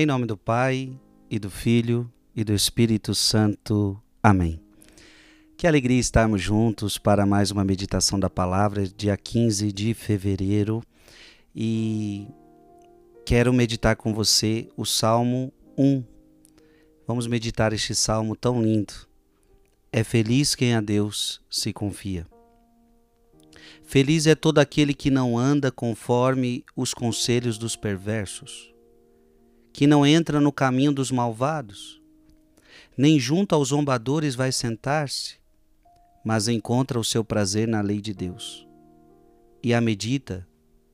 Em nome do Pai, e do Filho, e do Espírito Santo. Amém. Que alegria estarmos juntos para mais uma meditação da palavra, dia 15 de fevereiro. E quero meditar com você o Salmo 1. Vamos meditar este salmo tão lindo. É feliz quem a Deus se confia. Feliz é todo aquele que não anda conforme os conselhos dos perversos, que não entra no caminho dos malvados, nem junto aos zombadores vai sentar-se, mas encontra o seu prazer na lei de Deus, e a medita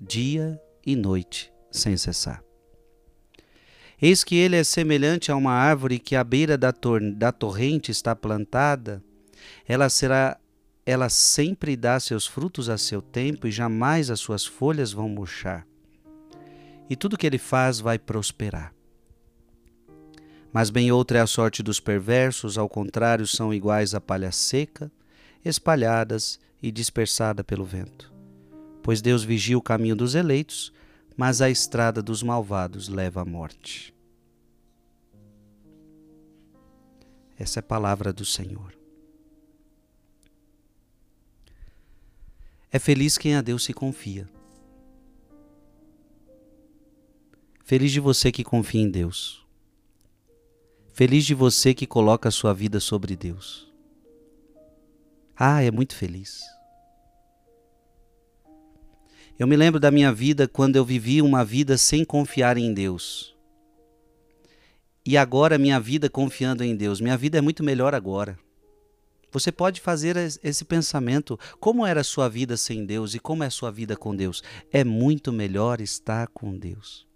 dia e noite sem cessar. Eis que ele é semelhante a uma árvore que à beira da, tor da torrente está plantada, ela será ela sempre dá seus frutos a seu tempo e jamais as suas folhas vão murchar. E tudo que ele faz vai prosperar. Mas bem outra é a sorte dos perversos, ao contrário, são iguais à palha seca, espalhadas e dispersada pelo vento. Pois Deus vigia o caminho dos eleitos, mas a estrada dos malvados leva à morte. Essa é a palavra do Senhor. É feliz quem a Deus se confia. Feliz de você que confia em Deus. Feliz de você que coloca a sua vida sobre Deus. Ah, é muito feliz. Eu me lembro da minha vida quando eu vivi uma vida sem confiar em Deus. E agora minha vida confiando em Deus. Minha vida é muito melhor agora. Você pode fazer esse pensamento: como era a sua vida sem Deus e como é a sua vida com Deus? É muito melhor estar com Deus.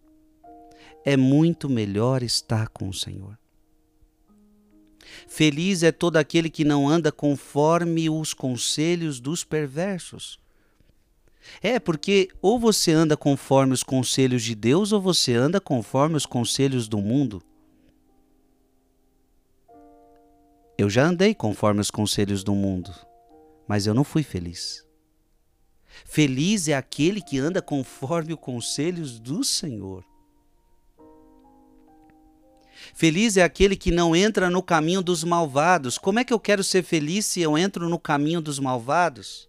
É muito melhor estar com o Senhor. Feliz é todo aquele que não anda conforme os conselhos dos perversos. É, porque ou você anda conforme os conselhos de Deus ou você anda conforme os conselhos do mundo. Eu já andei conforme os conselhos do mundo, mas eu não fui feliz. Feliz é aquele que anda conforme os conselhos do Senhor. Feliz é aquele que não entra no caminho dos malvados. Como é que eu quero ser feliz se eu entro no caminho dos malvados?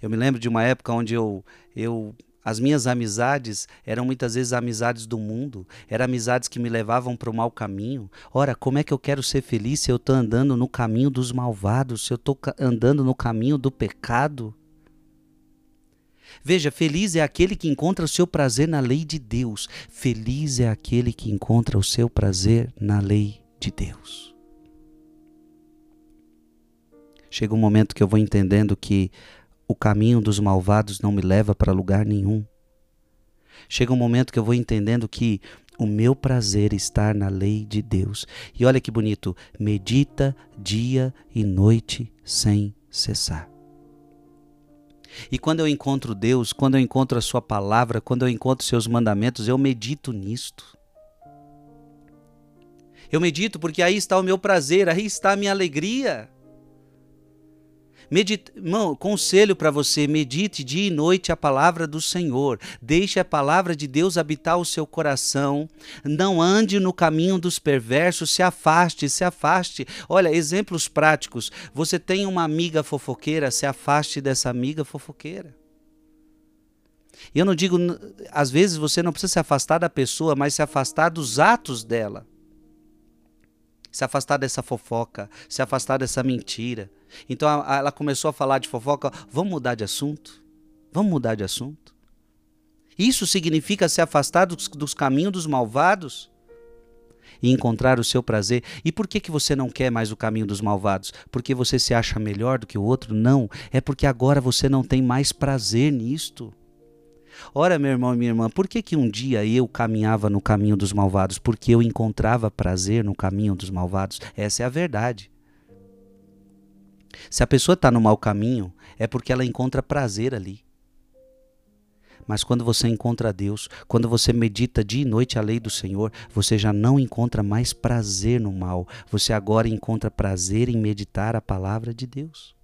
Eu me lembro de uma época onde eu, eu as minhas amizades eram muitas vezes amizades do mundo, eram amizades que me levavam para o mau caminho. Ora, como é que eu quero ser feliz se eu estou andando no caminho dos malvados, se eu estou andando no caminho do pecado? Veja, feliz é aquele que encontra o seu prazer na lei de Deus. Feliz é aquele que encontra o seu prazer na lei de Deus. Chega um momento que eu vou entendendo que o caminho dos malvados não me leva para lugar nenhum. Chega um momento que eu vou entendendo que o meu prazer está na lei de Deus. E olha que bonito, medita dia e noite sem cessar. E quando eu encontro Deus, quando eu encontro a Sua palavra, quando eu encontro seus mandamentos, eu medito nisto. Eu medito porque aí está o meu prazer, aí está a minha alegria. Irmão, conselho para você: medite dia e noite a palavra do Senhor. Deixe a palavra de Deus habitar o seu coração. Não ande no caminho dos perversos, se afaste, se afaste. Olha, exemplos práticos. Você tem uma amiga fofoqueira, se afaste dessa amiga fofoqueira. Eu não digo, às vezes você não precisa se afastar da pessoa, mas se afastar dos atos dela se afastar dessa fofoca, se afastar dessa mentira. Então ela começou a falar de fofoca, vamos mudar de assunto? Vamos mudar de assunto? Isso significa se afastar dos, dos caminhos dos malvados e encontrar o seu prazer. E por que, que você não quer mais o caminho dos malvados? Porque você se acha melhor do que o outro? Não, é porque agora você não tem mais prazer nisto. Ora, meu irmão e minha irmã, por que, que um dia eu caminhava no caminho dos malvados? Porque eu encontrava prazer no caminho dos malvados. Essa é a verdade. Se a pessoa está no mau caminho, é porque ela encontra prazer ali. Mas quando você encontra Deus, quando você medita dia e noite a lei do Senhor, você já não encontra mais prazer no mal. Você agora encontra prazer em meditar a palavra de Deus.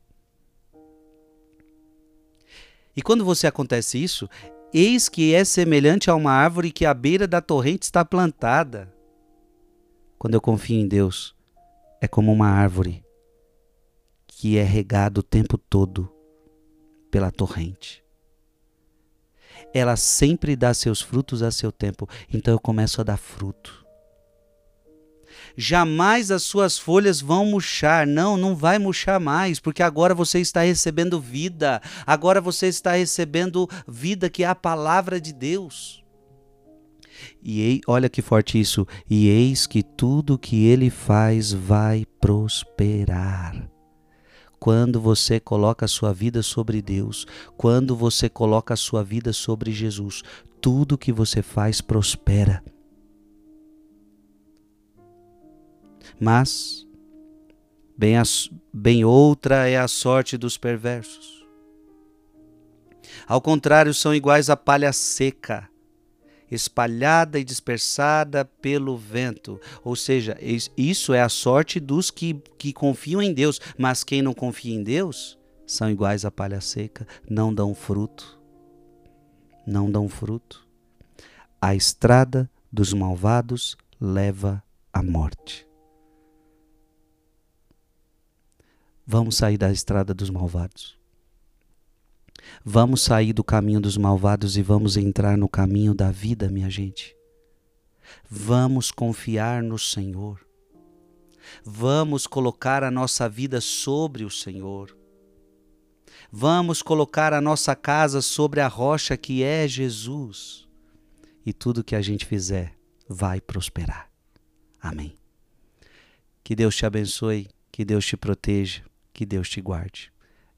E quando você acontece isso, eis que é semelhante a uma árvore que à beira da torrente está plantada. Quando eu confio em Deus, é como uma árvore que é regada o tempo todo pela torrente. Ela sempre dá seus frutos a seu tempo, então eu começo a dar fruto jamais as suas folhas vão murchar. Não, não vai murchar mais, porque agora você está recebendo vida. Agora você está recebendo vida que é a palavra de Deus. E olha que forte isso. E eis que tudo que ele faz vai prosperar. Quando você coloca a sua vida sobre Deus, quando você coloca a sua vida sobre Jesus, tudo que você faz prospera. Mas, bem, bem outra é a sorte dos perversos. Ao contrário, são iguais à palha seca, espalhada e dispersada pelo vento. Ou seja, isso é a sorte dos que, que confiam em Deus, mas quem não confia em Deus são iguais à palha seca, não dão fruto. Não dão fruto. A estrada dos malvados leva à morte. Vamos sair da estrada dos malvados. Vamos sair do caminho dos malvados e vamos entrar no caminho da vida, minha gente. Vamos confiar no Senhor. Vamos colocar a nossa vida sobre o Senhor. Vamos colocar a nossa casa sobre a rocha que é Jesus. E tudo que a gente fizer vai prosperar. Amém. Que Deus te abençoe, que Deus te proteja que Deus te guarde.